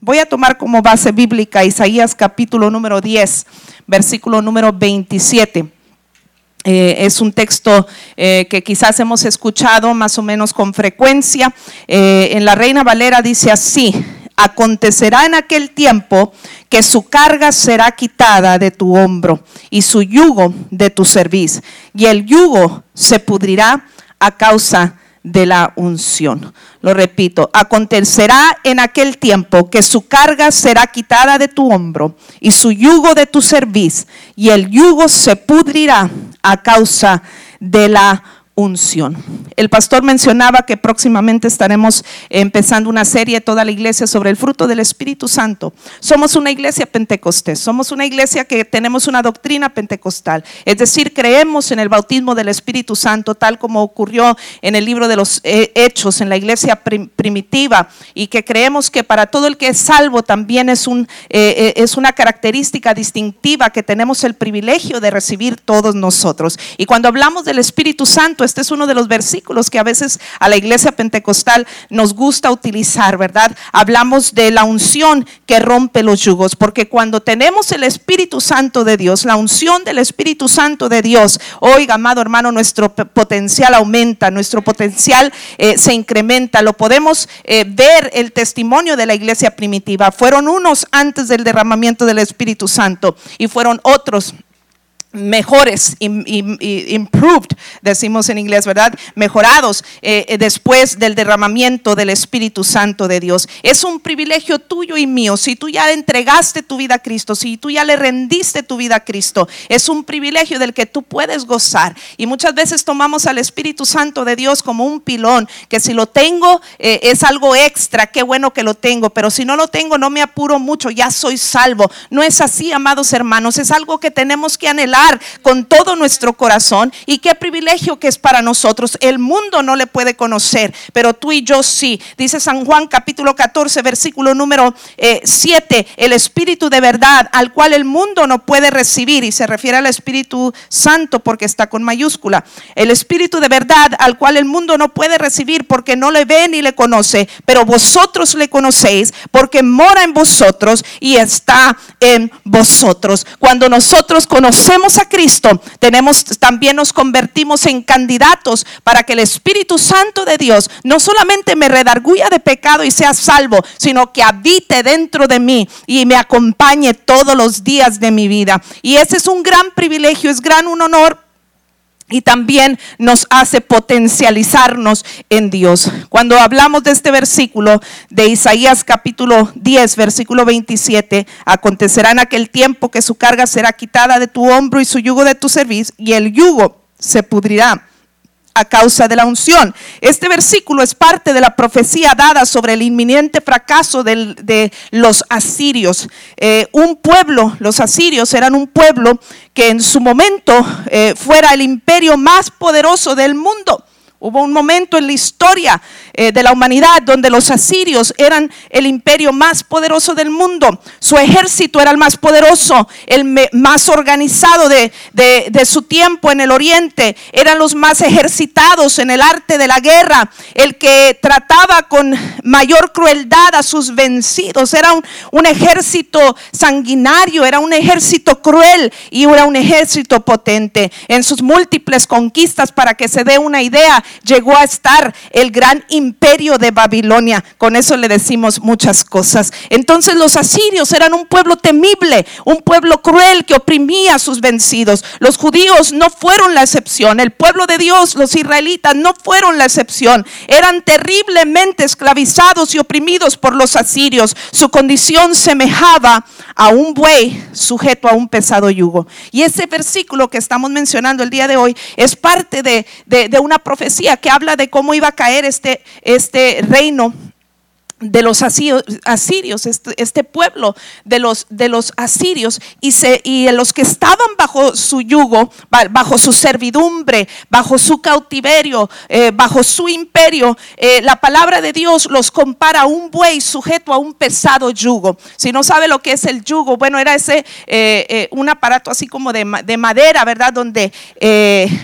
Voy a tomar como base bíblica Isaías capítulo número 10, versículo número 27. Eh, es un texto eh, que quizás hemos escuchado más o menos con frecuencia. Eh, en la Reina Valera dice así, acontecerá en aquel tiempo que su carga será quitada de tu hombro y su yugo de tu cerviz, y el yugo se pudrirá a causa de la unción. Lo repito, acontecerá en aquel tiempo que su carga será quitada de tu hombro y su yugo de tu cerviz, y el yugo se pudrirá a causa de la unción. El pastor mencionaba que próximamente estaremos empezando una serie toda la iglesia sobre el fruto del Espíritu Santo. Somos una iglesia pentecostés, somos una iglesia que tenemos una doctrina pentecostal, es decir, creemos en el bautismo del Espíritu Santo tal como ocurrió en el libro de los eh, Hechos en la iglesia primitiva y que creemos que para todo el que es salvo también es, un, eh, eh, es una característica distintiva que tenemos el privilegio de recibir todos nosotros. Y cuando hablamos del Espíritu Santo, este es uno de los versículos que a veces a la iglesia pentecostal nos gusta utilizar, ¿verdad? Hablamos de la unción que rompe los yugos, porque cuando tenemos el Espíritu Santo de Dios, la unción del Espíritu Santo de Dios, oiga, amado hermano, nuestro potencial aumenta, nuestro potencial eh, se incrementa. Lo podemos eh, ver el testimonio de la iglesia primitiva. Fueron unos antes del derramamiento del Espíritu Santo y fueron otros mejores, improved, decimos en inglés, ¿verdad? Mejorados eh, eh, después del derramamiento del Espíritu Santo de Dios. Es un privilegio tuyo y mío. Si tú ya entregaste tu vida a Cristo, si tú ya le rendiste tu vida a Cristo, es un privilegio del que tú puedes gozar. Y muchas veces tomamos al Espíritu Santo de Dios como un pilón, que si lo tengo eh, es algo extra, qué bueno que lo tengo, pero si no lo tengo no me apuro mucho, ya soy salvo. No es así, amados hermanos, es algo que tenemos que anhelar con todo nuestro corazón y qué privilegio que es para nosotros. El mundo no le puede conocer, pero tú y yo sí. Dice San Juan capítulo 14, versículo número 7, eh, el Espíritu de verdad al cual el mundo no puede recibir y se refiere al Espíritu Santo porque está con mayúscula. El Espíritu de verdad al cual el mundo no puede recibir porque no le ve ni le conoce, pero vosotros le conocéis porque mora en vosotros y está en vosotros. Cuando nosotros conocemos a Cristo, tenemos también nos convertimos en candidatos para que el Espíritu Santo de Dios no solamente me redarguya de pecado y sea salvo, sino que habite dentro de mí y me acompañe todos los días de mi vida. Y ese es un gran privilegio, es gran un honor y también nos hace potencializarnos en Dios. Cuando hablamos de este versículo de Isaías capítulo 10, versículo 27, acontecerá en aquel tiempo que su carga será quitada de tu hombro y su yugo de tu servicio y el yugo se pudrirá a causa de la unción. Este versículo es parte de la profecía dada sobre el inminente fracaso de los asirios. Eh, un pueblo, los asirios eran un pueblo que en su momento eh, fuera el imperio más poderoso del mundo. Hubo un momento en la historia eh, de la humanidad donde los asirios eran el imperio más poderoso del mundo. Su ejército era el más poderoso, el más organizado de, su tiempo en el oriente. Eran los más ejercitados en el arte de la guerra. El que trataba con mayor crueldad a sus vencidos. Era un, un ejército sanguinario, era un ejército cruel y era un ejército potente. En sus múltiples conquistas, para que se dé una idea, llegó a estar el gran imperio de Babilonia. Con eso le decimos muchas cosas. Entonces los asirios eran un pueblo temible, un pueblo cruel que oprimía a sus vencidos. Los judíos no fueron la excepción. El pueblo de Dios, los israelitas, no fueron la excepción. Eran terriblemente esclavizados y oprimidos por los asirios. Su condición semejaba a un buey sujeto a un pesado yugo. Y ese versículo que estamos mencionando el día de hoy es parte de, de una profecía que habla de cómo iba a caer este, este reino de los asirios, este, este, pueblo de los, de los asirios, y, se, y los que estaban bajo su yugo, bajo su servidumbre, bajo su cautiverio, eh, bajo su imperio, eh, la palabra de Dios los compara a un buey sujeto a un pesado yugo. Si no sabe lo que es el yugo, bueno, era ese eh, un aparato así como de, de madera, ¿verdad? Donde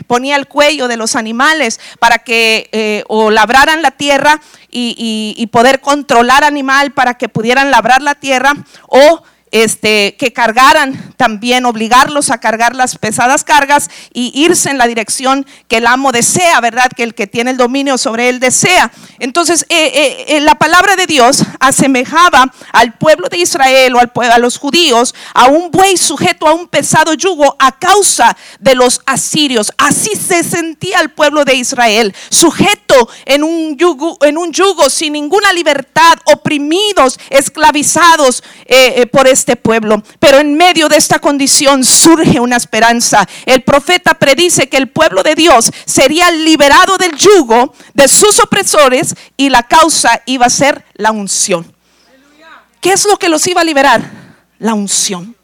ponía el cuello de los animales para que o labraran la tierra y, y, y poder controlar controlar animal para que pudieran labrar la tierra o este, que cargaran también, obligarlos a cargar las pesadas cargas y irse en la dirección que el amo desea, ¿verdad? Que el que tiene el dominio sobre él desea. Entonces, eh, eh, eh, la palabra de Dios asemejaba al pueblo de Israel o al, a los judíos a un buey sujeto a un pesado yugo a causa de los asirios. Así se sentía el pueblo de Israel, sujeto en un yugo, en un yugo sin ninguna libertad, oprimidos, esclavizados por este este pueblo. Pero en medio de esta condición surge una esperanza. El profeta predice que el pueblo de Dios sería liberado del yugo de sus opresores y la causa iba a ser la unción. ¿Qué es lo que los iba a liberar? La unción.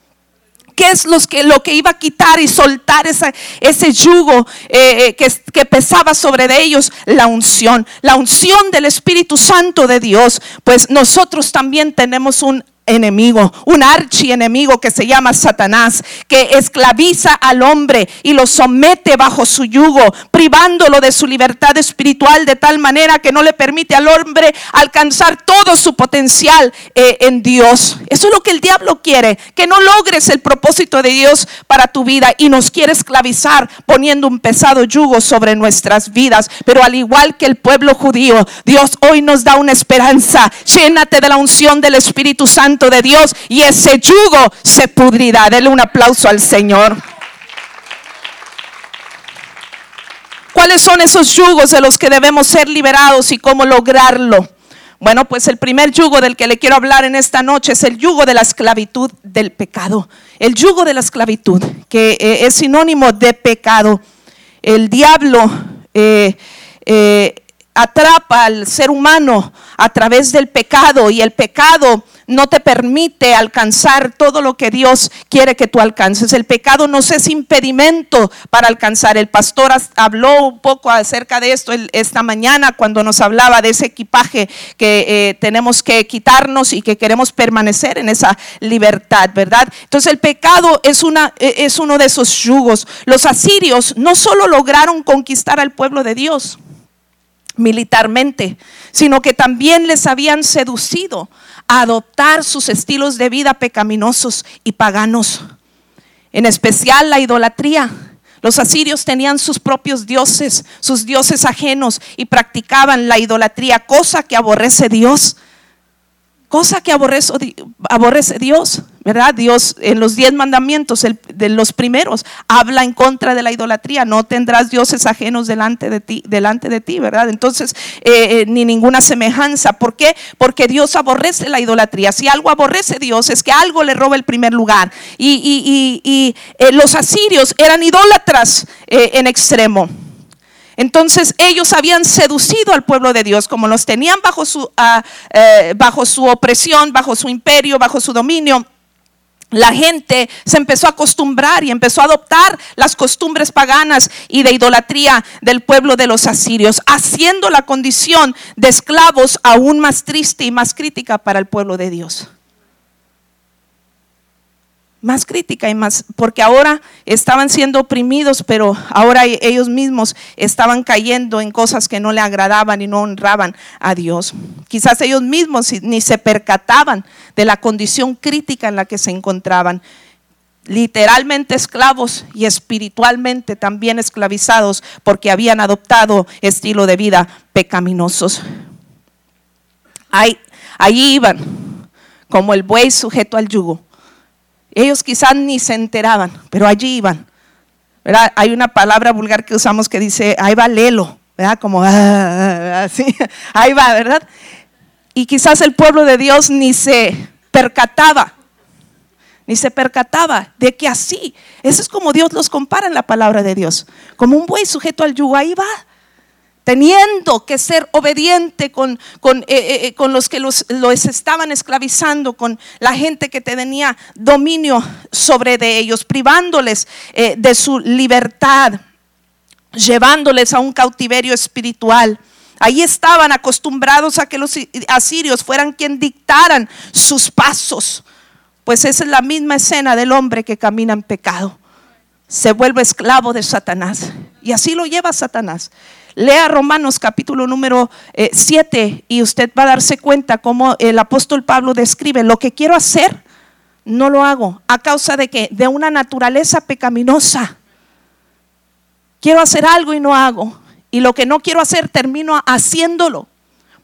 ¿Qué es los que, lo que iba a quitar y soltar ese yugo eh, eh, que, que pesaba sobre de ellos? La unción, la unción del Espíritu Santo de Dios. Pues nosotros también tenemos un enemigo, un archienemigo que se llama Satanás, que esclaviza al hombre y lo somete bajo su yugo, privándolo de su libertad espiritual de tal manera que no le permite al hombre alcanzar todo su potencial eh, en Dios. Eso es lo que el diablo quiere, que no logres el propósito de Dios para tu vida y nos quiere esclavizar poniendo un pesado yugo sobre nuestras vidas. Pero al igual que el pueblo judío, Dios hoy nos da una esperanza. Llénate de la unción del Espíritu Santo de Dios y ese yugo se pudrirá. Dele un aplauso al Señor. ¿Cuáles son esos yugos de los que debemos ser liberados y cómo lograrlo? Bueno, pues el primer yugo del que le quiero hablar en esta noche es el yugo de la esclavitud del pecado. El yugo de la esclavitud, que eh, es sinónimo de pecado. El diablo eh, eh, atrapa al ser humano a través del pecado y el pecado no te permite alcanzar todo lo que Dios quiere que tú alcances. El pecado no es impedimento para alcanzar. El pastor habló un poco acerca de esto esta mañana cuando nos hablaba de ese equipaje que eh, tenemos que quitarnos y que queremos permanecer en esa libertad, ¿verdad? Entonces el pecado es, una, e, es uno de esos yugos. Los asirios no solo lograron conquistar al pueblo de Dios, militarmente, sino que también les habían seducido a adoptar sus estilos de vida pecaminosos y paganos, en especial la idolatría. Los asirios tenían sus propios dioses, sus dioses ajenos y practicaban la idolatría, cosa que aborrece Dios cosa que aborrece, Dios, ¿verdad? Dios en los diez mandamientos, de los primeros, habla en contra de la idolatría, no tendrás dioses ajenos delante de ti, delante de ti ¿verdad? Entonces, eh, eh, ni ninguna semejanza. ¿Por qué? Porque Dios aborrece la idolatría. Si algo aborrece Dios, es que algo le roba el primer lugar. Y, eh, los asirios eran idólatras en extremo. Entonces ellos habían seducido al pueblo de Dios, como los tenían bajo su, eh, bajo su opresión, bajo su imperio, bajo su dominio. La gente se empezó a acostumbrar y empezó a adoptar las costumbres paganas y de idolatría del pueblo de los asirios, haciendo la condición de esclavos aún más triste y más crítica para el pueblo de Dios más crítica y más, porque ahora estaban siendo oprimidos, pero ahora e-, ellos mismos estaban cayendo en cosas que no le agradaban y no honraban a Dios. Quizás ellos mismos ni se percataban de la condición crítica en la que se encontraban. Literalmente esclavos y espiritualmente también esclavizados porque habían adoptado estilo de vida pecaminosos. Ahí, allí iban como el buey sujeto al yugo ellos quizás ni se enteraban, pero allí iban. Hay una palabra vulgar que usamos que dice, ahí va Lelo, ¿verdad? Como así, ahí va, ¿verdad? Y quizás el pueblo de Dios ni se percataba, ni se percataba de que así, eso es como Dios los compara en la palabra de Dios, como un buey sujeto al yugo, ahí va teniendo que ser obediente con, con, eh, eh, eh, con los que los, los, estaban esclavizando, con la gente que tenía dominio sobre de ellos, privándoles de su libertad, llevándoles a un cautiverio espiritual. Ahí estaban acostumbrados a que los asirios fueran quien dictaran sus pasos, pues esa es la misma escena del hombre que camina en pecado. Se vuelve esclavo de Satanás Y así lo lleva Satanás. Lea Romanos capítulo número 7 eh, y usted va a darse cuenta cómo el apóstol Pablo describe lo que quiero hacer, no lo hago a causa de que de una naturaleza pecaminosa. Quiero hacer algo y no hago. Y lo que no quiero hacer termino haciéndolo.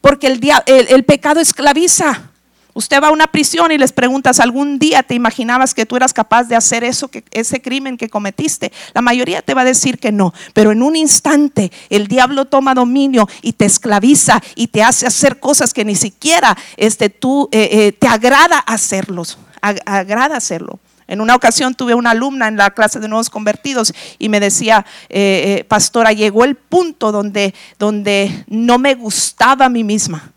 Porque el, el, el pecado esclaviza. Usted va a una prisión y les preguntas, ¿algún día te imaginabas que tú eras capaz de hacer eso, que, ese crimen que cometiste? La mayoría te va a decir que no, pero en un instante el diablo toma dominio y te esclaviza y te hace hacer cosas que ni siquiera este, tú eh, eh, te agrada hacerlos, agrada hacerlo. En una ocasión tuve una alumna en la clase de nuevos convertidos y me decía, eh, pastora, llegó el punto donde, donde no me gustaba a mí misma.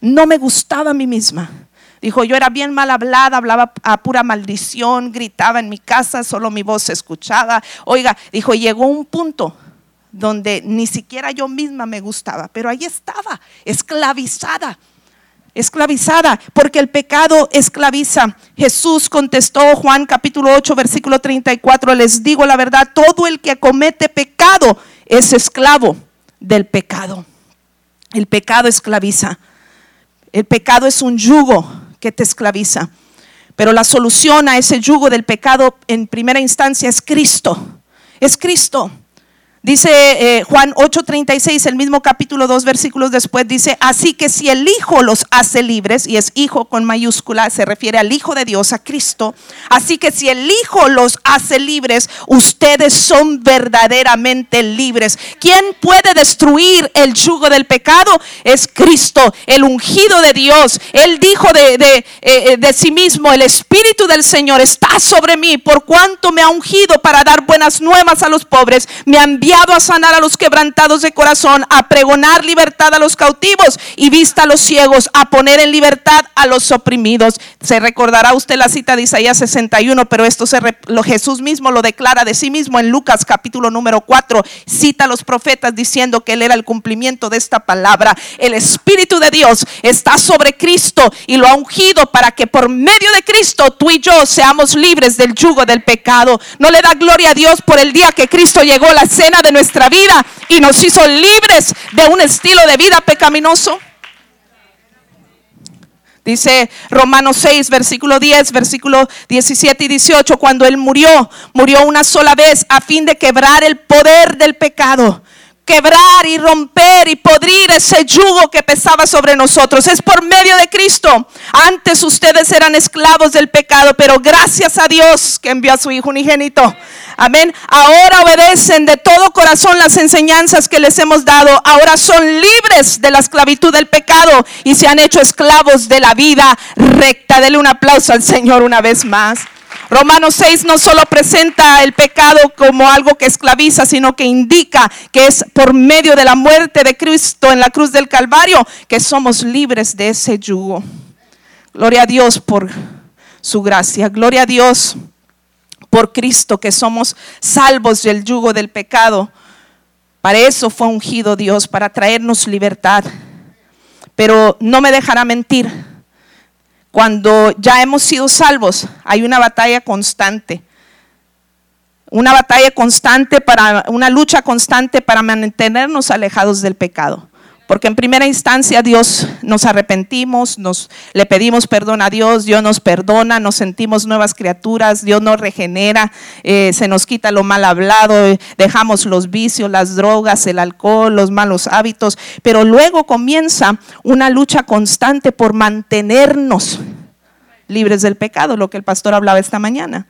No me gustaba a mí misma. Dijo, yo era bien mal hablada, hablaba a pura maldición, gritaba en mi casa, solo mi voz se escuchaba. Oiga, dijo, llegó un punto donde ni siquiera yo misma me gustaba, pero ahí estaba, esclavizada, esclavizada, porque el pecado esclaviza. Jesús contestó Juan capítulo 8, versículo 34, les digo la verdad, todo el que comete pecado es esclavo del pecado. El pecado esclaviza. El pecado es un yugo que te esclaviza. Pero la solución a ese yugo del pecado en primera instancia es Cristo. Es Cristo. Dice eh, Juan 8:36, el mismo capítulo 2 versículos después, dice, así que si el Hijo los hace libres, y es Hijo con mayúscula, se refiere al Hijo de Dios, a Cristo, así que si el Hijo los hace libres, ustedes son verdaderamente libres. ¿Quién puede destruir el yugo del pecado? Es Cristo, el ungido de Dios. Él dijo de, de, eh, de sí mismo, el Espíritu del Señor está sobre mí, por cuanto me ha ungido para dar buenas nuevas a los pobres, me ha a sanar a los quebrantados de corazón, a pregonar libertad a los cautivos y vista a los ciegos, a poner en libertad a los oprimidos. Se recordará usted la cita de Isaías 61, pero esto se lo, Jesús mismo lo declara de sí mismo en Lucas capítulo número 4. Cita a los profetas diciendo que él era el cumplimiento de esta palabra. El Espíritu de Dios está sobre Cristo y lo ha ungido para que por medio de Cristo tú y yo seamos libres del yugo del pecado. No le da gloria a Dios por el día que Cristo llegó a la cena de nuestra vida y nos hizo libres de un estilo de vida pecaminoso. Dice Romanos 6, versículo 10, versículo 17 y 18, cuando Él murió, murió una sola vez a fin de quebrar el poder del pecado quebrar y romper y podrir ese yugo que pesaba sobre nosotros. Es por medio de Cristo. Antes ustedes eran esclavos del pecado, pero gracias a Dios que envió a su Hijo unigénito. Amén. Ahora obedecen de todo corazón las enseñanzas que les hemos dado. Ahora son libres de la esclavitud del pecado y se han hecho esclavos de la vida recta. Dele un aplauso al Señor una vez más. Romanos 6 no solo presenta el pecado como algo que esclaviza, sino que indica que es por medio de la muerte de Cristo en la cruz del Calvario que somos libres de ese yugo. Gloria a Dios por su gracia. Gloria a Dios por Cristo que somos salvos del yugo del pecado. Para eso fue ungido Dios, para traernos libertad. Pero no me dejará mentir cuando ya hemos sido salvos, hay una batalla constante. Una batalla constante para, una lucha constante para mantenernos alejados del pecado. Porque en primera instancia Dios nos arrepentimos, nos le pedimos perdón a Dios, Dios nos perdona, nos sentimos nuevas criaturas, Dios nos regenera, eh, se nos quita lo mal hablado, eh, dejamos los vicios, las drogas, el alcohol, los malos hábitos, pero luego comienza una lucha constante por mantenernos libres del pecado, lo que el pastor hablaba esta mañana.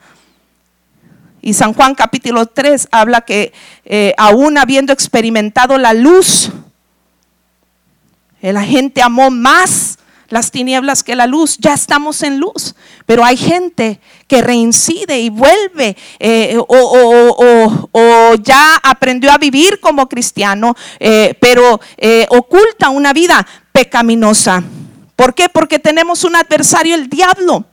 Y San Juan capítulo 3 habla que eh, aún habiendo experimentado la luz, la gente amó más las tinieblas que la luz. Ya estamos en luz, pero hay gente que reincide y vuelve eh, o, ya aprendió a vivir como cristiano, eh, pero eh, oculta una vida pecaminosa. ¿Por qué? Porque tenemos un adversario, el diablo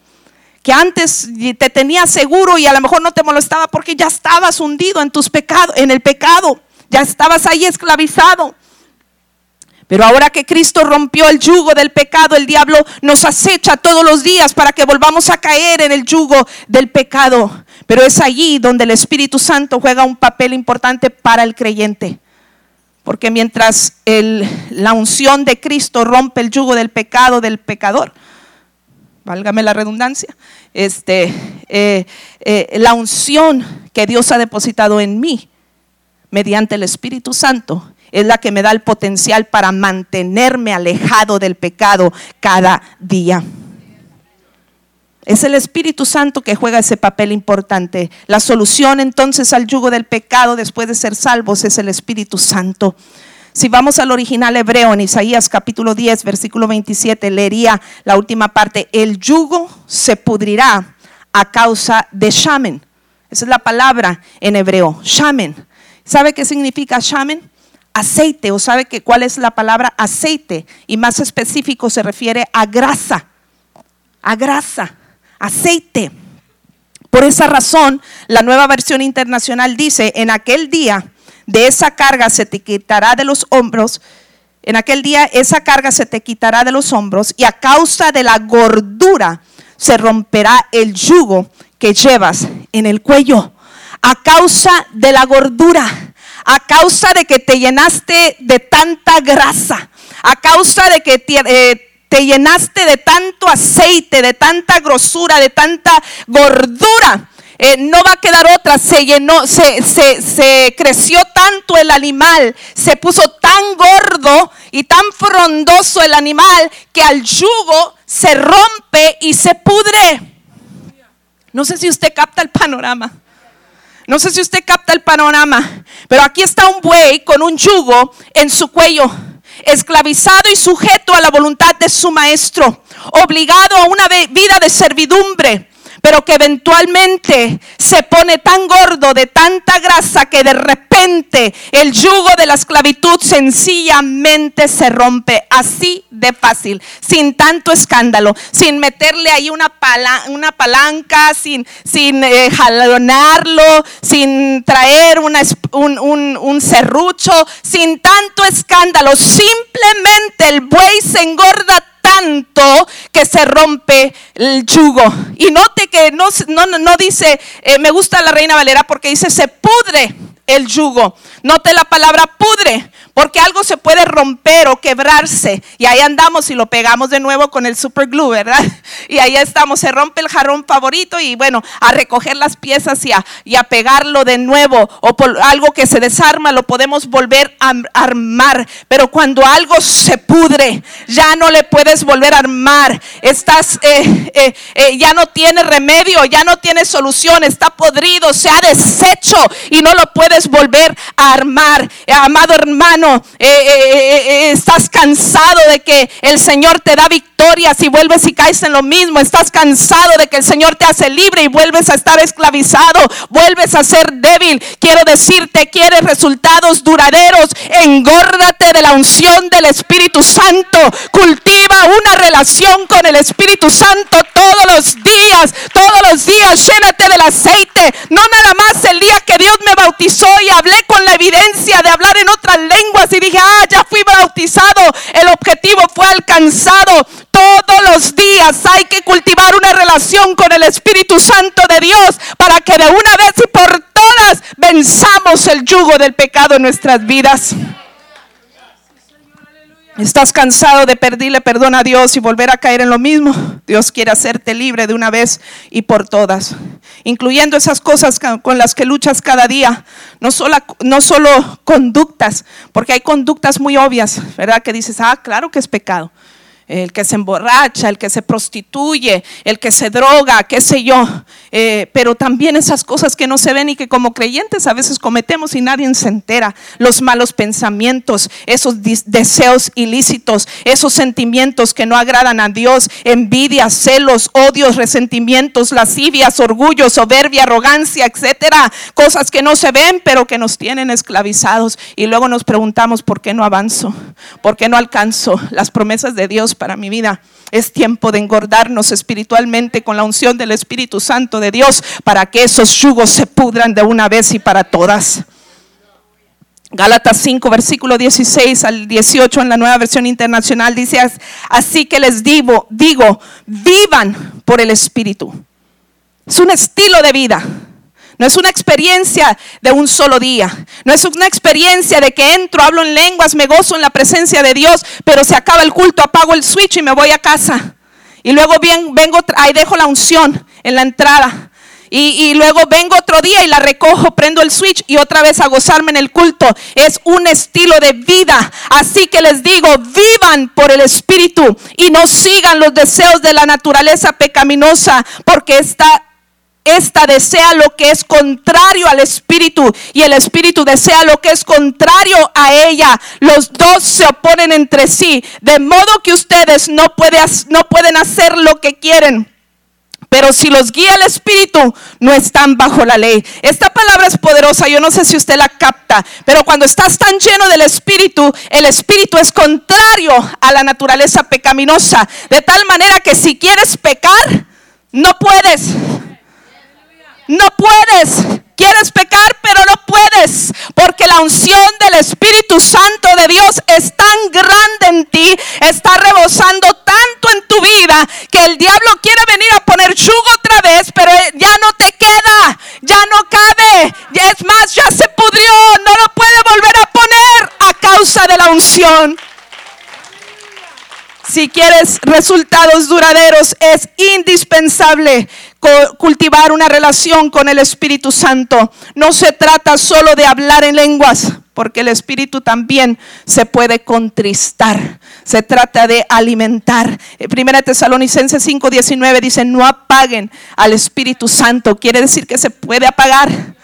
que antes te tenía seguro y a lo mejor no te molestaba porque ya estabas hundido en tus pecados, en el pecado, ya estabas ahí esclavizado. Pero ahora que Cristo rompió el yugo del pecado, el diablo nos acecha todos los días para que volvamos a caer en el yugo del pecado. Pero es allí donde el Espíritu Santo juega un papel importante para el creyente. Porque mientras la unción de Cristo rompe el yugo del pecado del pecador, válgame la redundancia, este, eh, eh, la unción que Dios ha depositado en mí mediante el Espíritu Santo es la que me da el potencial para mantenerme alejado del pecado cada día. Es el Espíritu Santo que juega ese papel importante. La solución entonces al yugo del pecado después de ser salvos es el Espíritu Santo. Si vamos al original hebreo en Isaías capítulo 10, versículo 27, leería la última parte, el yugo se pudrirá a causa de shamen. Esa es la palabra en hebreo, shamen. ¿Sabe qué significa shamen? Aceite, o sabe que cuál es la palabra aceite, y más específico se refiere a grasa, a grasa aceite. Por esa razón, la nueva versión internacional dice, en aquel día de esa carga se te quitará de los hombros, en aquel día esa carga se te quitará de los hombros y a causa de la gordura se romperá el yugo que llevas en el cuello. A causa de la gordura, a causa de que te llenaste de tanta grasa, a causa de que eh, te llenaste de tanto aceite, de tanta grosura, de tanta gordura. Eh, no va a quedar otra, se llenó, se, creció tanto el animal, se puso tan gordo y tan frondoso el animal que al yugo se rompe y se pudre. No sé si usted capta el panorama. No sé si usted capta el panorama, pero aquí está un buey con un yugo en su cuello esclavizado y sujeto a la voluntad de su maestro, obligado a una vida de servidumbre, pero que eventualmente se pone tan gordo de tanta grasa que de repente el yugo de la esclavitud sencillamente se rompe así de fácil, sin tanto escándalo, sin meterle ahí una, palanca, sin, eh, jalonarlo, sin traer un, un, un serrucho, sin tanto escándalo, simplemente el buey se engorda tanto que se rompe el yugo. Y note que no, no, dice, eh, me gusta la Reina Valera porque dice, se pudre el yugo. Note la palabra pudre, porque algo se puede romper o quebrarse. Y ahí andamos y lo pegamos de nuevo con el super glue, ¿verdad? Y ahí estamos, se rompe el jarrón favorito y bueno, a recoger las piezas y a, y a pegarlo de nuevo. O por algo que se desarma lo podemos volver a armar. Pero cuando algo se pudre, ya no le puedes volver a armar. Estás, eh, eh, eh, ya no tiene remedio, ya no tiene solución, está podrido, se ha deshecho y no lo puedes volver a armar. amado hermano eh, eh, eh, estás cansado de que el Señor te da victoria si vuelves y caes en lo mismo, estás cansado de que el Señor te hace libre y vuelves a estar esclavizado, vuelves a ser débil. Quiero decirte, quieres resultados duraderos, engórdate de la unción del Espíritu Santo, cultiva una relación con el Espíritu Santo todos los días, todos los días, llénate del aceite, no nada más el día que Dios me bautizó y hablé con la evidencia de hablar en otras lenguas y dije, ah, ya fui bautizado. El objetivo fue alcanzado. Todos los días hay que cultivar una relación con el Espíritu Santo de Dios para que de una vez y por todas venzamos el yugo del pecado en nuestras vidas. Estás cansado de pedirle perdón a Dios y volver a caer en lo mismo. Dios quiere hacerte libre de una vez y por todas, incluyendo esas cosas con las que luchas cada día. No solo, no solo conductas, porque hay conductas muy obvias, ¿verdad? Que dices, ah, claro que es pecado el que se emborracha, el que se prostituye, el que se droga, qué sé yo. Eh, pero también esas cosas que no se ven y que como creyentes a veces cometemos y nadie se entera. Los malos pensamientos, esos deseos ilícitos, esos sentimientos que no agradan a Dios, envidia, celos, odios, resentimientos, lascivias, orgullo, soberbia, arrogancia, etcétera. Cosas que no se ven pero que nos tienen esclavizados. Y luego nos preguntamos, ¿por qué no avanzo? ¿Por qué no alcanzo las promesas de Dios? Para mi vida. Es tiempo de engordarnos espiritualmente con la unción del Espíritu Santo de Dios para que esos yugos se pudran de una vez y para todas. Gálatas 5, versículo 16 al 18 en la nueva versión internacional dice, así que les digo, digo, vivan por el Espíritu. Es un estilo de vida. No es una experiencia de un solo día. No es una experiencia de que entro, hablo en lenguas, me gozo en la presencia de Dios, pero se acaba el culto, apago el switch y me voy a casa. Y luego bien, vengo, ahí dejo la unción en la entrada. Y, luego vengo otro día y la recojo, prendo el switch y otra vez a gozarme en el culto. Es un estilo de vida. Así que les digo, vivan por el Espíritu y no sigan los deseos de la naturaleza pecaminosa, porque esta esta desea lo que es contrario al espíritu y el espíritu desea lo que es contrario a ella. Los dos se oponen entre sí, de modo que ustedes no, pueden hacer lo que quieren. Pero si los guía el Espíritu, no están bajo la ley. Esta palabra es poderosa, yo no sé si usted la capta, pero cuando estás tan lleno del Espíritu, el Espíritu es contrario a la naturaleza pecaminosa. De tal manera que si quieres pecar, no puedes. No puedes. Quieres pecar, pero no puedes, porque la unción del Espíritu Santo de Dios es tan grande en ti, está rebosando tanto en tu vida, que el diablo quiere venir a poner yugo otra vez, pero ya no te queda, ya no cabe, es más, ya se pudrió, no lo puede volver a poner a causa de la unción. Si quieres resultados duraderos, es indispensable cultivar una relación con el Espíritu Santo. No se trata solo de hablar en lenguas, porque el Espíritu también se puede contristar. Se trata de alimentar. Primera Tesalonicenses 5:19 dice, no apaguen al Espíritu Santo. Quiere decir que se puede apagar.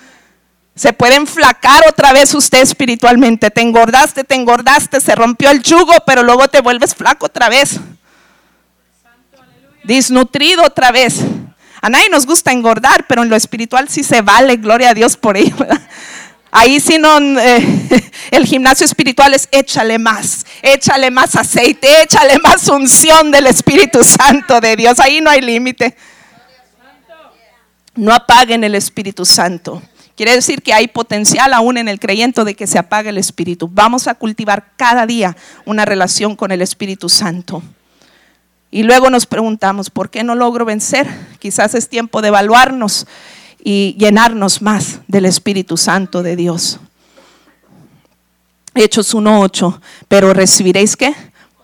Se puede enflacar otra vez usted espiritualmente. Te engordaste, te engordaste, se rompió el yugo, pero luego te vuelves flaco otra vez. Disnutrido otra vez. A nadie nos gusta engordar, pero en lo espiritual sí se vale, gloria a Dios por ello. Ahí sí no, eh, el gimnasio espiritual es échale más, échale más aceite, échale más unción del Espíritu Santo de Dios. Ahí no hay límite. No apaguen el Espíritu Santo. Quiere decir que hay potencial aún en el creyente de que se apague el Espíritu. Vamos a cultivar cada día una relación con el Espíritu Santo. Y luego nos preguntamos, ¿por qué no logro vencer? Quizás es tiempo de evaluarnos y llenarnos más del Espíritu Santo de Dios. Hechos 1.8, pero recibiréis qué?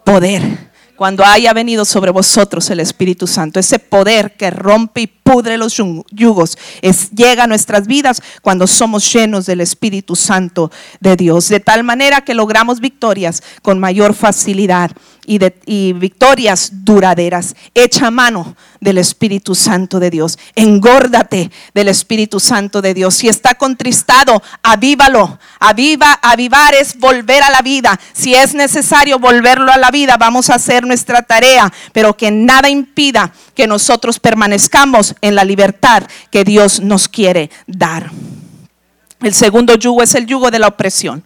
Poder. Cuando haya venido sobre vosotros el Espíritu Santo, ese poder que rompe y pudre los yugos, es, llega a nuestras vidas cuando somos llenos del Espíritu Santo de Dios, de tal manera que logramos victorias con mayor facilidad y, de, victorias duraderas. Echa mano del Espíritu Santo de Dios. Engórdate del Espíritu Santo de Dios. Si está contristado, avívalo. Aviva, avivar es volver a la vida. Si es necesario volverlo a la vida, vamos a hacer nuestra tarea, pero que nada impida que nosotros permanezcamos en la libertad que Dios nos quiere dar. El segundo yugo es el yugo de la opresión.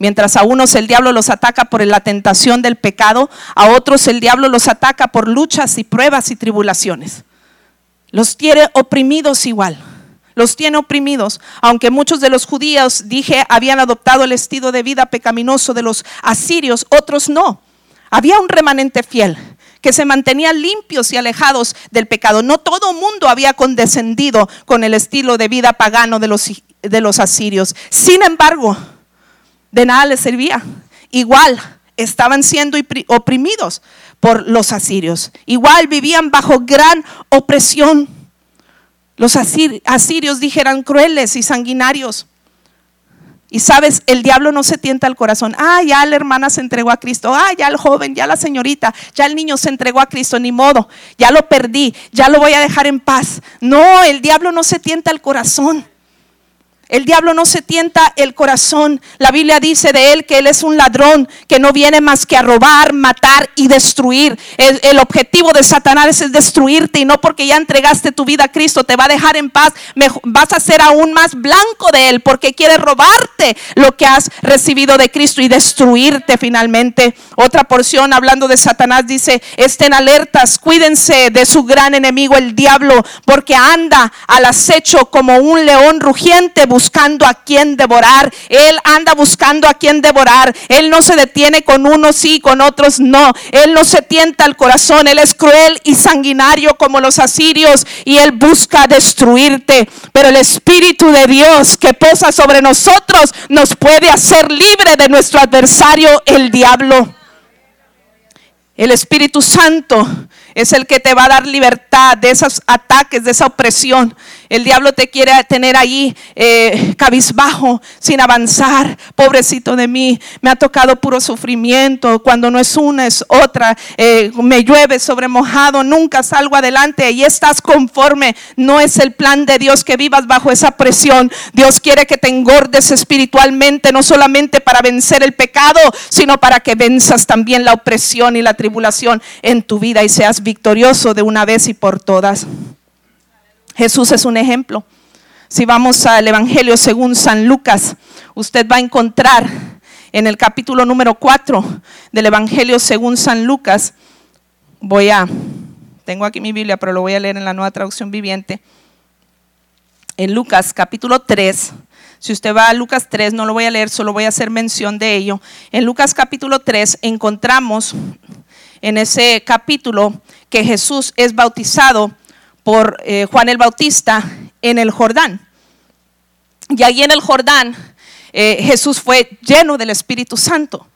Mientras a unos el diablo los ataca por la tentación del pecado, a otros el diablo los ataca por luchas y pruebas y tribulaciones. Los tiene oprimidos igual. Los tiene oprimidos, aunque muchos de los judíos, dije, habían adoptado el estilo de vida pecaminoso de los asirios, otros no. Había un remanente fiel que se mantenían limpios y alejados del pecado. No todo mundo había condescendido con el estilo de vida pagano de los, de los asirios. Sin embargo, de nada les servía. Igual estaban siendo oprimidos por los asirios. Igual vivían bajo gran opresión. Los asirios dijeran crueles y sanguinarios. Y sabes, el diablo no se tienta al corazón. Ah, ya la hermana se entregó a Cristo. Ah, ya el joven, ya la señorita, ya el niño se entregó a Cristo. Ni modo, ya lo perdí, ya lo voy a dejar en paz. No, el diablo no se tienta al corazón. El diablo no se tienta el corazón. La Biblia dice de él que él es un ladrón que no viene más que a robar, matar y destruir. El, objetivo de Satanás es destruirte y no porque ya entregaste tu vida a Cristo te va a dejar en paz. vas a ser aún más blanco de él porque quiere robarte lo que has recibido de Cristo y destruirte finalmente. Otra porción hablando de Satanás dice, estén alertas, cuídense de su gran enemigo el diablo porque anda al acecho como un león rugiente a quien devorar. Él anda buscando a quien devorar. Él no se detiene con unos sí, con otros no. Él no se tienta al corazón. Él es cruel y sanguinario como los asirios y él busca destruirte. Pero el Espíritu de Dios que posa sobre nosotros nos puede hacer libre de nuestro adversario, el diablo. El Espíritu Santo es el que te va a dar libertad de esos ataques, de esa opresión. El diablo te quiere tener ahí eh, cabizbajo, sin avanzar. Pobrecito de mí, me ha tocado puro sufrimiento. Cuando no es una, es otra. Eh, me llueve sobre mojado, nunca salgo adelante y estás conforme. No es el plan de Dios que vivas bajo esa presión. Dios quiere que te engordes espiritualmente, no solamente para vencer el pecado, sino para que venzas también la opresión y la tribulación en tu vida y seas victorioso de una vez y por todas. Jesús es un ejemplo. Si vamos al Evangelio según San Lucas, usted va a encontrar en el capítulo número 4 del Evangelio según San Lucas, voy a, tengo aquí mi Biblia, pero lo voy a leer en la nueva traducción viviente. En Lucas capítulo 3, si usted va a Lucas 3, no lo voy a leer, solo voy a hacer mención de ello. En Lucas capítulo 3 encontramos en ese capítulo que Jesús es bautizado por eh, Juan el Bautista en el Jordán. Y ahí en el Jordán eh, Jesús fue lleno del Espíritu Santo.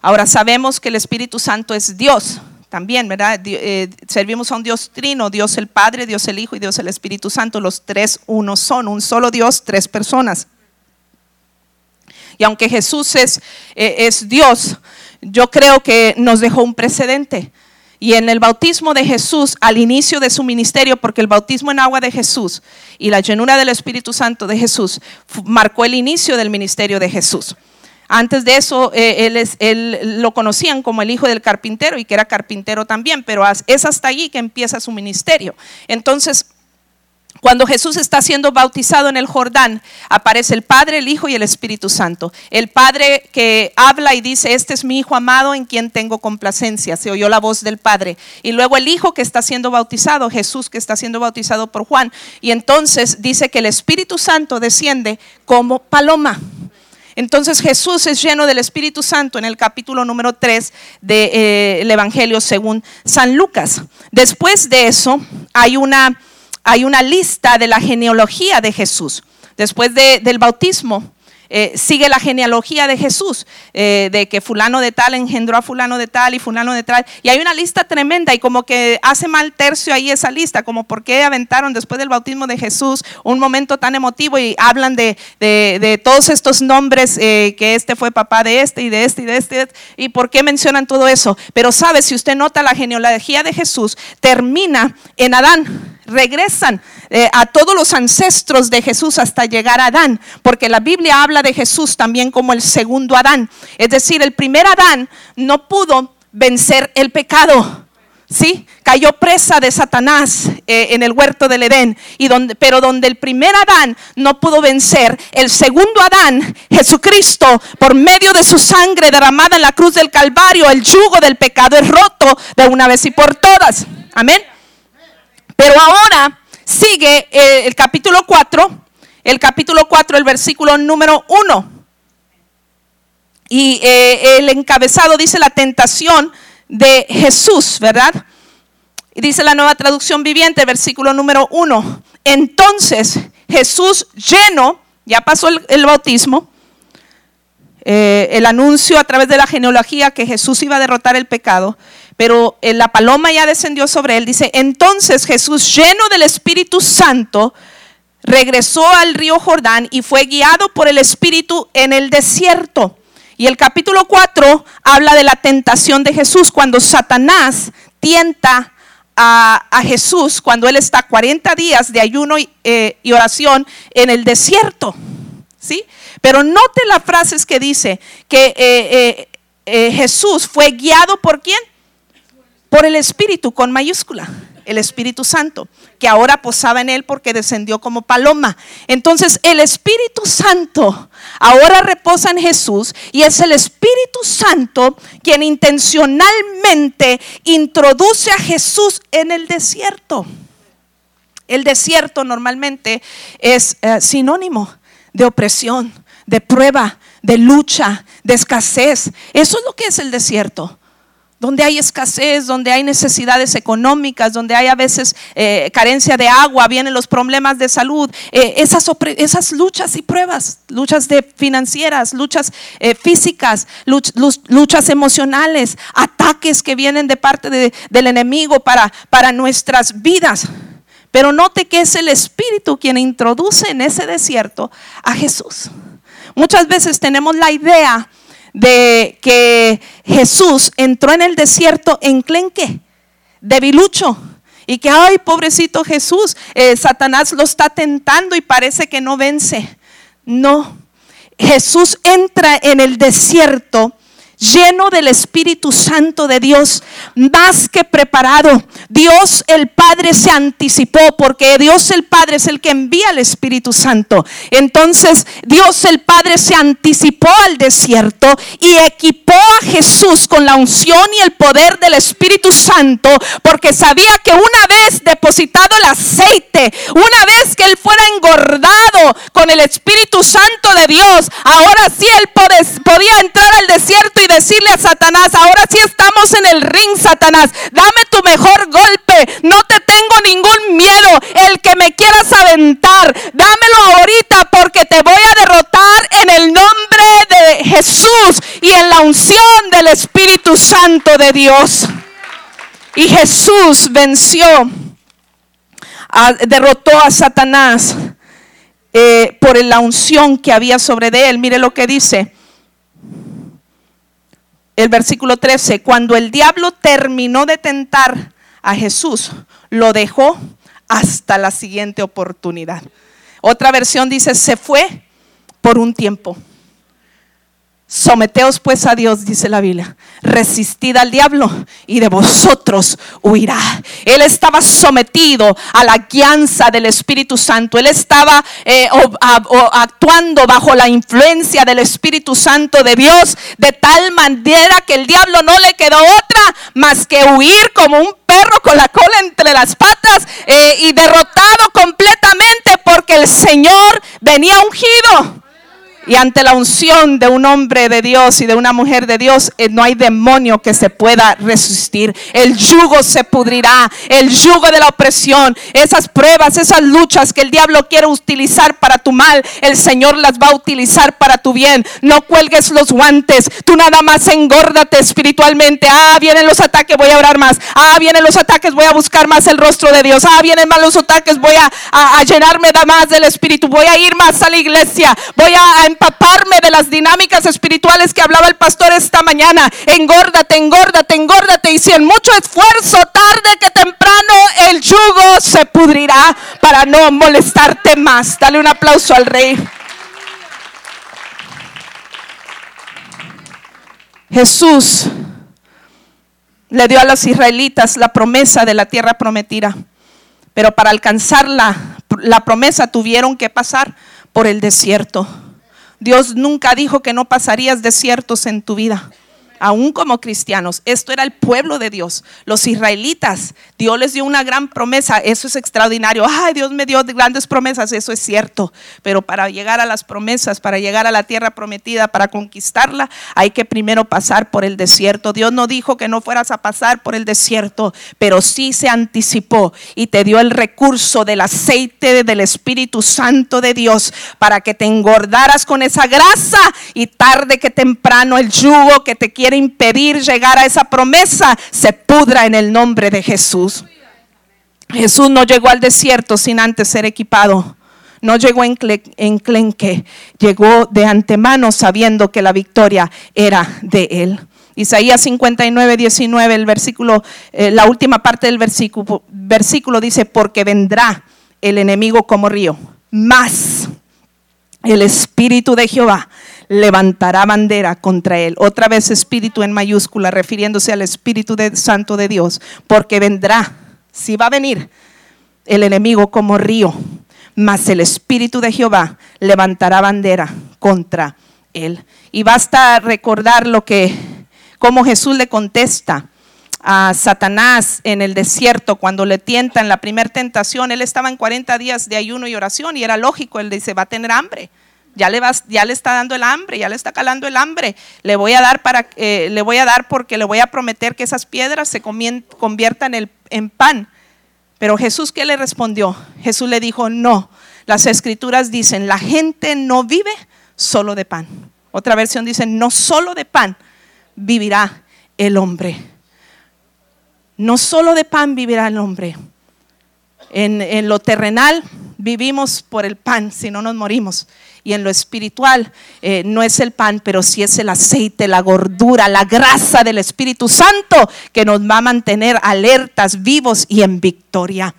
Ahora sabemos que el Espíritu Santo es Dios también, ¿verdad? Eh, servimos a un Dios trino, Dios el Padre, Dios el Hijo y Dios el Espíritu Santo. Los tres uno son, un solo Dios, tres personas. Y aunque Jesús es, es Dios, yo creo que nos dejó un precedente. Y en el bautismo de Jesús, al inicio de su ministerio, porque el bautismo en agua de Jesús y la llenura del Espíritu Santo de Jesús marcó el inicio del ministerio de Jesús. Antes de eso, eh, él, él, lo conocían como el hijo del carpintero y que era carpintero también, pero es hasta allí que empieza su ministerio. Entonces, cuando Jesús está siendo bautizado en el Jordán, aparece el Padre, el Hijo y el Espíritu Santo. El Padre que habla y dice, este es mi Hijo amado en quien tengo complacencia. Se oyó la voz del Padre. Y luego el Hijo que está siendo bautizado, Jesús que está siendo bautizado por Juan. Y entonces dice que el Espíritu Santo desciende como paloma. Entonces Jesús es lleno del Espíritu Santo en el capítulo número 3 del eh, Evangelio según San Lucas. Después de eso hay una hay una lista de la genealogía de Jesús. Después del bautismo, eh, sigue la genealogía de Jesús, eh, de que fulano de tal engendró a fulano de tal y fulano de tal. Y hay una lista tremenda y como que hace mal tercio ahí esa lista, como por qué aventaron después del bautismo de Jesús un momento tan emotivo y hablan de, todos estos nombres, eh, que este fue papá de este y de este y de este, y por qué mencionan todo eso. Pero sabe, si usted nota la genealogía de Jesús, termina en Adán regresan eh, a todos los ancestros de Jesús hasta llegar a Adán, porque la Biblia habla de Jesús también como el segundo Adán. Es decir, el primer Adán no pudo vencer el pecado. ¿Sí? Cayó presa de Satanás eh, en el huerto del Edén, y donde, pero donde el primer Adán no pudo vencer, el segundo Adán, Jesucristo, por medio de su sangre derramada en la cruz del Calvario, el yugo del pecado es roto de una vez y por todas. Amén. Pero ahora sigue eh, el capítulo 4, el capítulo 4, el versículo número 1. Y eh, el encabezado dice la tentación de Jesús, ¿verdad? Y dice la nueva traducción viviente, versículo número 1. Entonces Jesús lleno, ya pasó el, bautismo, eh, el anuncio a través de la genealogía que Jesús iba a derrotar el pecado, pero eh, la paloma ya descendió sobre él. Dice, entonces Jesús, lleno del Espíritu Santo, regresó al río Jordán y fue guiado por el Espíritu en el desierto. Y el capítulo 4 habla de la tentación de Jesús, cuando Satanás tienta a, Jesús, cuando él está 40 días de ayuno eh, y, oración en el desierto. ¿Sí? Pero note las frases que dice que eh, Jesús fue guiado por quién? Por el Espíritu con mayúscula, el Espíritu Santo, que ahora posaba en él porque descendió como paloma. Entonces el Espíritu Santo ahora reposa en Jesús y es el Espíritu Santo quien intencionalmente introduce a Jesús en el desierto. El desierto normalmente es eh, sinónimo de opresión, de prueba, de lucha, de escasez. Eso es lo que es el desierto donde hay escasez, donde hay necesidades económicas, donde hay a veces eh, carencia de agua, vienen los problemas de salud, eh, esas, luchas y pruebas, luchas financieras, luchas eh, físicas, luchas emocionales, ataques que vienen de parte del enemigo para, para nuestras vidas. Pero note que es el Espíritu quien introduce en ese desierto a Jesús. Muchas veces tenemos la idea de que Jesús entró en el desierto en clenque, debilucho. Y que, ay, pobrecito Jesús, eh, Satanás lo está tentando y parece que no vence. No, Jesús entra en el desierto lleno del Espíritu Santo de Dios, más que preparado. Dios el Padre se anticipó porque Dios el Padre es el que envía el Espíritu Santo. Entonces Dios el Padre se anticipó al desierto y equipó a Jesús con la unción y el poder del Espíritu Santo porque sabía que una vez depositado el aceite, una vez que él fuera engordado con el Espíritu Santo de Dios, ahora sí él podía entrar al desierto y decirle a Satanás, ahora sí estamos en el ring, Satanás, dame tu mejor golpe, no te tengo ningún miedo, el que me quieras aventar, dámelo ahorita porque te voy a derrotar en el nombre de Jesús y en la unción del Espíritu Santo de Dios. Y Jesús venció, derrotó a Satanás eh, por la unción que había sobre él. Mire lo que dice el versículo 13, cuando el diablo terminó de tentar a Jesús, lo dejó hasta la siguiente oportunidad. Otra versión dice, se fue por un tiempo. Someteos pues a Dios, dice la Biblia. Resistid al diablo y de vosotros huirá. Él estaba sometido a la guianza del Espíritu Santo. Él estaba eh, actuando bajo la influencia del Espíritu Santo de Dios de tal manera que el diablo no le quedó otra más que huir como un perro con la cola entre las patas eh, y derrotado completamente porque el Señor venía ungido. Y ante la unción de un hombre de Dios y de una mujer de Dios, eh, no hay demonio que se pueda resistir. El yugo se pudrirá, el yugo de la opresión, esas pruebas, esas luchas que el diablo quiere utilizar para tu mal, el Señor las va a utilizar para tu bien. No cuelgues los guantes, tú nada más engórdate espiritualmente. Ah, vienen los ataques, voy a orar más. Ah, vienen los ataques, voy a buscar más el rostro de Dios. Ah, vienen más los ataques, voy a, a, llenarme más del Espíritu. Voy a ir más a la iglesia. Voy a empaparme de las dinámicas espirituales que hablaba el pastor esta mañana. Engórdate, engórdate, engórdate. Y si en mucho esfuerzo, tarde que temprano, el yugo se pudrirá para no molestarte más. Dale un aplauso al rey. Jesús le dio a los israelitas la promesa de la tierra prometida. Pero para alcanzar la, la, promesa tuvieron que pasar por el desierto. Dios nunca dijo que no pasarías desiertos en tu vida aún como cristianos. Esto era el pueblo de Dios, los israelitas. Dios les dio una gran promesa, eso es extraordinario. Ay, Dios me dio grandes promesas, eso es cierto. Pero para llegar a las promesas, para llegar a la tierra prometida, para conquistarla, hay que primero pasar por el desierto. Dios no dijo que no fueras a pasar por el desierto, pero sí se anticipó y te dio el recurso del aceite del Espíritu Santo de Dios para que te engordaras con esa grasa y tarde que temprano el yugo que te quiere impedir llegar a esa promesa se pudra en el nombre de Jesús. Jesús no llegó al desierto sin antes ser equipado. No llegó en, clenque, llegó de antemano sabiendo que la victoria era de él. Isaías 59, 19, el versículo, eh, la última parte del versículo, versículo dice, porque vendrá el enemigo como río, más el Espíritu de Jehová levantará bandera contra él. Otra vez espíritu en mayúscula, refiriéndose al Espíritu de, Santo de Dios, porque vendrá, si va a venir el enemigo como río, mas el Espíritu de Jehová levantará bandera contra él. Y basta recordar lo que, como Jesús le contesta a Satanás en el desierto cuando le tientan la primera tentación. Él estaba en 40 días de ayuno y oración y era lógico, él dice, va a tener hambre ya le, ya le está dando el hambre, ya le está calando el hambre. Le voy a dar, para, eh, le voy a dar porque le voy a prometer que esas piedras se conviertan en, en pan. Pero Jesús, ¿qué le respondió? Jesús le dijo, no, las escrituras dicen, la gente no vive solo de pan. Otra versión dice, no solo de pan vivirá el hombre. No solo de pan vivirá el hombre. En, lo terrenal vivimos por el pan, si no nos morimos. Y en lo espiritual eh, no es el pan, pero sí es el aceite, la gordura, la grasa del Espíritu Santo que nos va a mantener alertas, vivos y en victoria.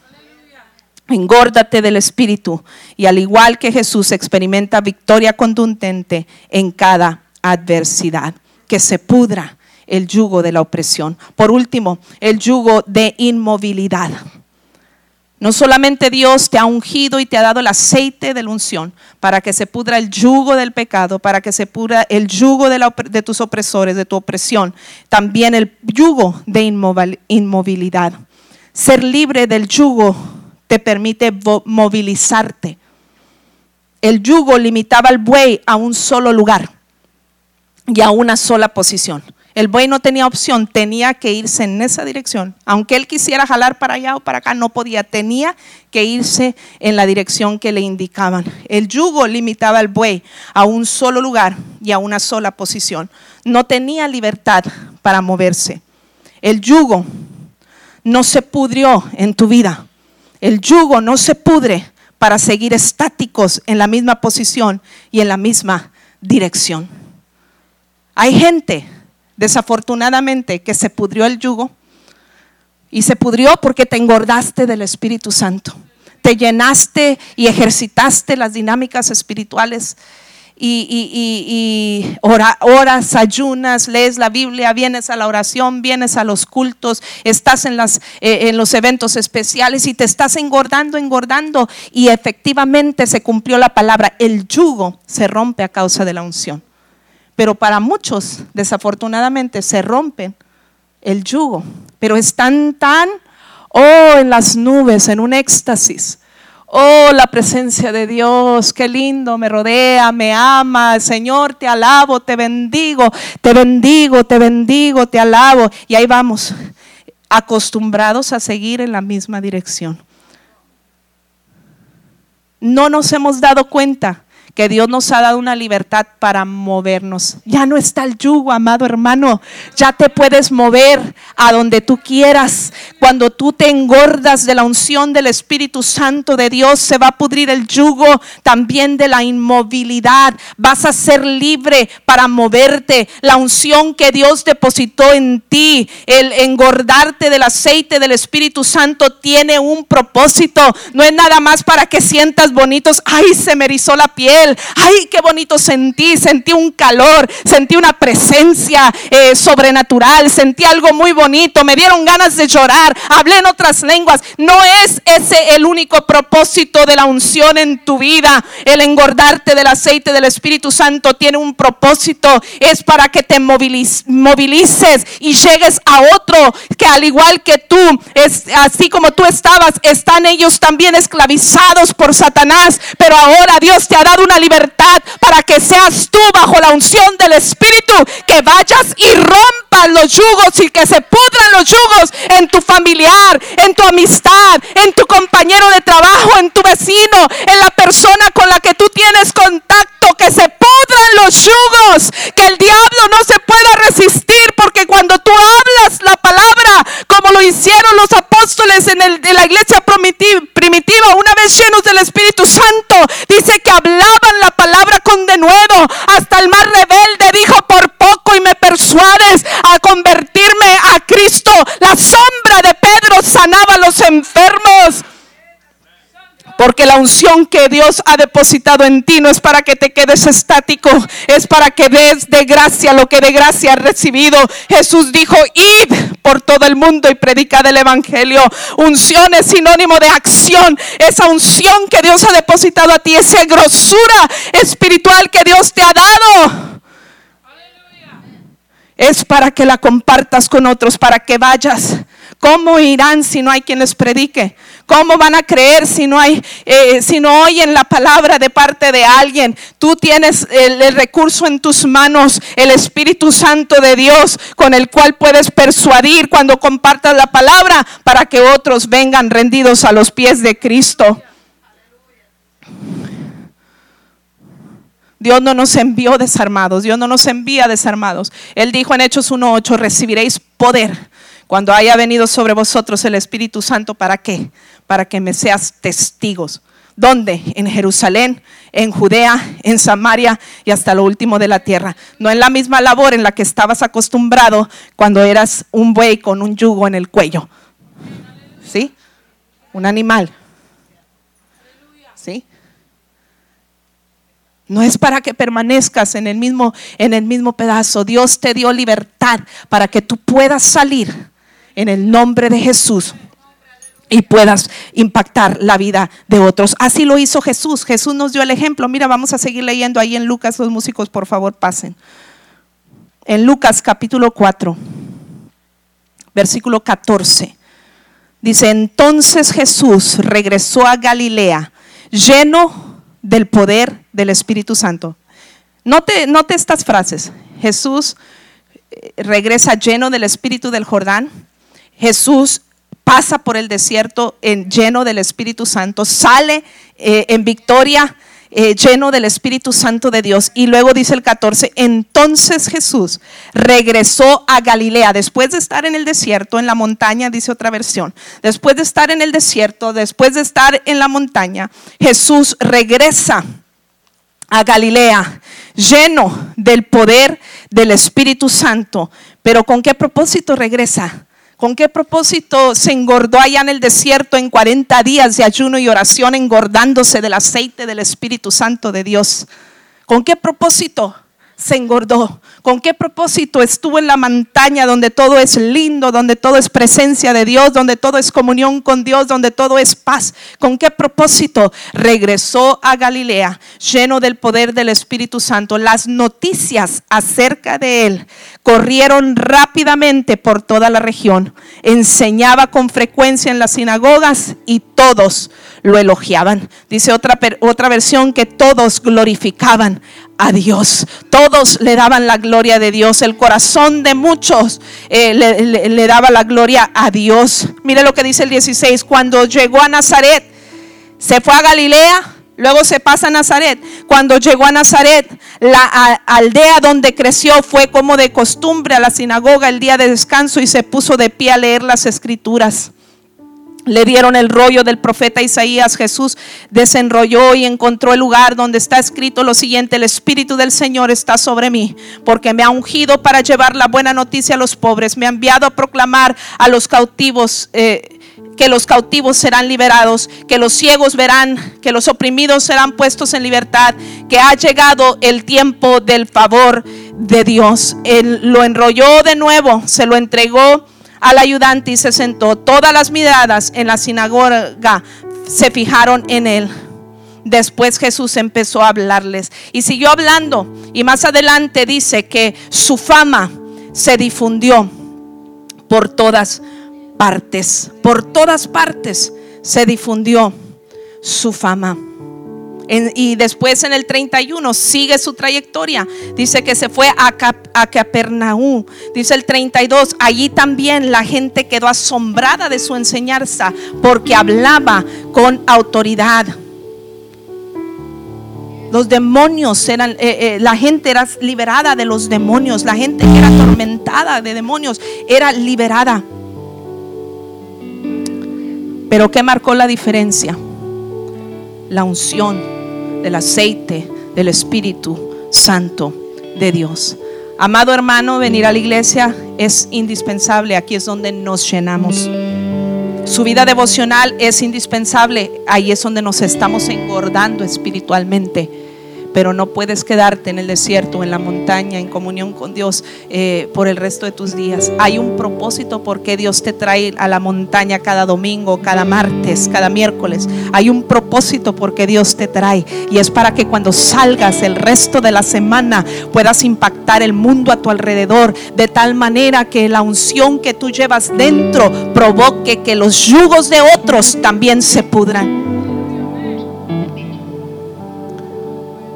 Engórdate del Espíritu y al igual que Jesús experimenta victoria contundente en cada adversidad. Que se pudra el yugo de la opresión. Por último, el yugo de inmovilidad. No solamente Dios te ha ungido y te ha dado el aceite de la unción para que se pudra el yugo del pecado, para que se pudra el yugo de, tus opresores, de tu opresión, también el yugo de inmovilidad. Ser libre del yugo te permite movilizarte. El yugo limitaba al buey a un solo lugar y a una sola posición. El buey no tenía opción, tenía que irse en esa dirección. Aunque él quisiera jalar para allá o para acá, no podía, tenía que irse en la dirección que le indicaban. El yugo limitaba al buey a un solo lugar y a una sola posición. No tenía libertad para moverse. El yugo no se pudrió en tu vida. El yugo no se pudre para seguir estáticos en la misma posición y en la misma dirección. Hay gente, desafortunadamente, que se pudrió el yugo y se pudrió porque te engordaste del Espíritu Santo. Te llenaste y ejercitaste las dinámicas espirituales y, oras, ayunas, lees la Biblia, vienes a la oración, vienes a los cultos, estás en, eh, en los eventos especiales y te estás engordando, engordando. Y efectivamente se cumplió la palabra, el yugo se rompe a causa de la unción. Pero para muchos, desafortunadamente, se rompen el yugo, pero están tan, oh, en las nubes, en un éxtasis Oh, la presencia de Dios, qué lindo, me rodea, me ama. Señor, te alabo, te bendigo, te bendigo, te bendigo, te alabo. Y ahí vamos, acostumbrados a seguir en la misma dirección. No nos hemos dado cuenta que Dios nos ha dado una libertad para movernos. Ya no está el yugo, amado hermano. Ya te puedes mover a donde tú quieras. Cuando tú te engordas de la unción del Espíritu Santo de Dios, se va a pudrir el yugo también de la inmovilidad. Vas a ser libre para moverte. La unción que Dios depositó en ti, el engordarte del aceite del Espíritu Santo tiene un propósito. No es nada más para que sientas bonitos. Ay, se me erizó la piel Ay, qué bonito sentí, sentí un calor, sentí una presencia eh, sobrenatural, sentí algo muy bonito, me dieron ganas de llorar, hablé en otras lenguas. No es ese el único propósito de la unción en tu vida. El engordarte del aceite del Espíritu Santo tiene un propósito, es para que te movilices y llegues a otro que al igual que tú, es así como tú estabas, están ellos también esclavizados por Satanás, pero ahora Dios te ha dado una libertad para que seas tú bajo la unción del Espíritu, que vayas y rompas los yugos y que se pudran los yugos en tu familiar, en tu amistad, en tu compañero de trabajo, en tu vecino, en la persona con la que tú tienes contacto, que se pudran los yugos, que el diablo no se pueda resistir, porque cuando tú hablas la palabra, como lo hicieron los apóstoles en, el, la iglesia primitiva, una vez llenos del Espíritu Santo, dice que hablaban nuevo. Hasta el más rebelde dijo, por poco y me persuades a convertirme a Cristo. La sombra de Pedro sanaba a los enfermos. Porque la unción que Dios ha depositado en ti no es para que te quedes estático, es para que des de gracia lo que de gracia has recibido. Jesús dijo, id por todo el mundo y predica del Evangelio. Unción es sinónimo de acción. Esa unción que Dios ha depositado a ti, esa grosura espiritual que Dios te ha dado es para que la compartas con otros, para que vayas ¿Cómo irán si no hay quien les predique? ¿Cómo van a creer si no hay, eh, si no oyen la palabra de parte de alguien? Tú tienes el, el, recurso en tus manos, el Espíritu Santo de Dios, con el cual puedes persuadir cuando compartas la palabra para que otros vengan rendidos a los pies de Cristo. Dios no nos envió desarmados, Dios no nos envía desarmados. Él dijo en Hechos 1.8, recibiréis poder cuando haya venido sobre vosotros el Espíritu Santo, ¿para qué? Para que me seas testigos. ¿Dónde? En Jerusalén, en Judea, en Samaria y hasta lo último de la tierra. No en la misma labor en la que estabas acostumbrado cuando eras un buey con un yugo en el cuello. ¿Sí? Un animal. ¿Sí? No es para que permanezcas en el mismo en el mismo pedazo. Dios te dio libertad para que tú puedas salir en el nombre de Jesús y puedas impactar la vida de otros. Así lo hizo Jesús. Jesús nos dio el ejemplo. Mira, vamos a seguir leyendo ahí en Lucas. Los músicos, por favor, pasen. En Lucas capítulo 4, versículo 14. Dice, entonces Jesús regresó a Galilea lleno del poder del Espíritu Santo. Note, note estas frases. Jesús eh, regresa lleno del Espíritu del Jordán. Jesús pasa por el desierto en, lleno del Espíritu Santo, sale eh, en victoria eh, lleno del Espíritu Santo de Dios. Y luego dice el 14, entonces Jesús regresó a Galilea, después de estar en el desierto, en la montaña, dice otra versión, después de estar en el desierto, después de estar en la montaña, Jesús regresa a Galilea lleno del poder del Espíritu Santo. Pero ¿con qué propósito regresa? ¿Con qué propósito se engordó allá en el desierto en 40 días de ayuno y oración, engordándose del aceite del Espíritu Santo de Dios? ¿Con qué propósito? Se engordó? ¿Con qué propósito estuvo en la montaña donde todo es lindo, donde todo es presencia de Dios, donde todo es comunión con Dios, donde todo es paz? ¿Con qué propósito regresó a Galilea lleno del poder del Espíritu Santo? Las noticias acerca de él corrieron rápidamente por toda la región. Enseñaba con frecuencia en las sinagogas y todos lo elogiaban. Dice otra, otra versión que todos glorificaban a Dios. Le daban la gloria de Dios. El corazón de muchos eh, le, le, daba la gloria a Dios. Mire lo que dice el 16. Cuando llegó a Nazaret, se fue a Galilea. Luego se pasa a Nazaret. Cuando llegó a Nazaret, la aldea donde creció fue como de costumbre a la sinagoga el día de descanso y se puso de pie a leer las escrituras. Le dieron el rollo del profeta Isaías. Jesús desenrolló y encontró el lugar donde está escrito lo siguiente, el Espíritu del Señor está sobre mí, porque me ha ungido para llevar la buena noticia a los pobres, me ha enviado a proclamar a los cautivos. Eh, que los cautivos serán liberados, que los ciegos verán, que los oprimidos serán puestos en libertad, que ha llegado el tiempo del favor de Dios. Lo enrolló de nuevo, se lo entregó al ayudante y se sentó. Todas las miradas en la sinagoga se fijaron en él. Después Jesús empezó a hablarles y siguió hablando. Y más adelante dice que su fama se difundió por todas partes. Por todas partes se difundió su fama y después en el 31 sigue su trayectoria. Dice que se fue a, a Capernaú. Dice el 32, allí también la gente quedó asombrada de su enseñanza porque hablaba con autoridad. Los demonios eran, eh, eh, la gente era liberada de los demonios, la gente que era atormentada de demonios era liberada. Pero ¿qué marcó la diferencia? La unción del aceite del Espíritu Santo de Dios. Amado hermano, venir a la iglesia es indispensable. Aquí es donde nos llenamos. Su vida devocional es indispensable. Ahí es donde nos estamos engordando espiritualmente. Pero no puedes quedarte en el desierto, en la montaña, en comunión con Dios eh, por el resto de tus días. Hay un propósito por qué Dios te trae a la montaña cada domingo, cada martes, cada miércoles. Hay un propósito por qué Dios te trae y es para que cuando salgas el resto de la semana puedas impactar el mundo a tu alrededor de tal manera que la unción que tú llevas dentro provoque que los yugos de otros también se pudran.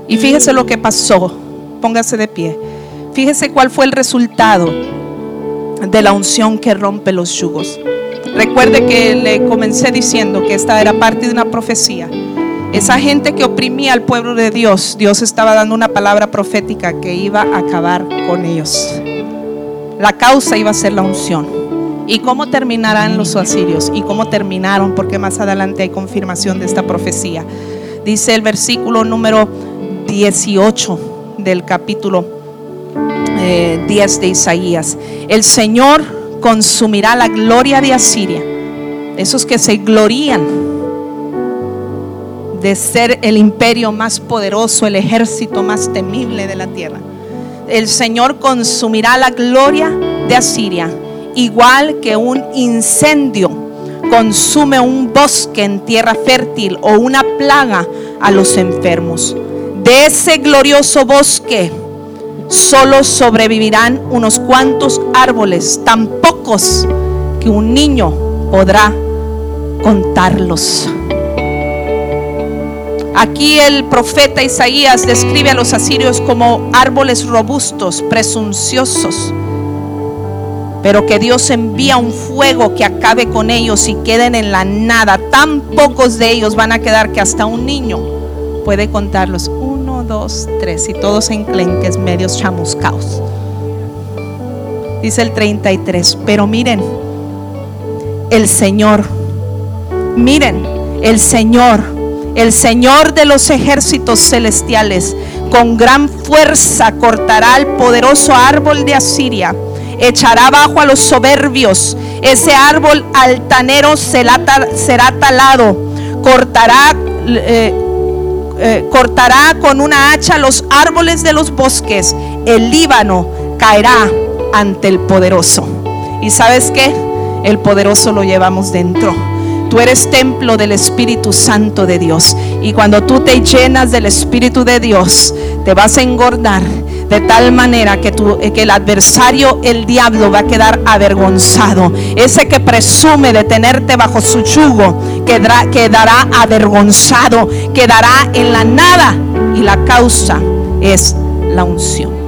Y fíjese lo que pasó. Póngase de pie. Fíjese cuál fue el resultado de la unción que rompe los yugos. Recuerde que le comencé diciendo que esta era parte de una profecía. Esa gente que oprimía al pueblo de Dios, Dios estaba dando una palabra profética que iba a acabar con ellos. La causa iba a ser la unción. ¿Y cómo terminarán los asirios? ¿Y cómo terminaron? Porque más adelante hay confirmación de esta profecía. Dice el versículo número 18 del capítulo 10 eh, de Isaías. El Señor consumirá la gloria de Asiria. Esos que se glorían de ser el imperio más poderoso, el ejército más temible de la tierra. El Señor consumirá la gloria de Asiria, igual que un incendio consume un bosque en tierra fértil o una plaga a los enfermos de ese glorioso bosque solo sobrevivirán unos cuantos árboles, tan pocos que un niño podrá contarlos. Aquí el profeta Isaías describe a los asirios como árboles robustos, presunciosos, pero que Dios envía un fuego que acabe con ellos y queden en la nada. Tan pocos de ellos van a quedar que hasta un niño puede contarlos dos, tres, y todos enclenques, medios chamuscaos. Dice el 33, pero miren, el Señor, miren, el Señor, el Señor de los ejércitos celestiales, con gran fuerza cortará el poderoso árbol de Asiria, echará abajo a los soberbios, ese árbol altanero será, talado, cortará... Eh, eh, cortará con una hacha los árboles de los bosques, el Líbano caerá ante el poderoso. ¿Y sabes qué? El poderoso lo llevamos dentro. Tú eres templo del Espíritu Santo de Dios. Y cuando tú te llenas del Espíritu de Dios, te vas a engordar de tal manera que, que el adversario, el diablo, va a quedar avergonzado. Ese que presume de tenerte bajo su yugo, quedará, quedará avergonzado, quedará en la nada. Y la causa es la unción.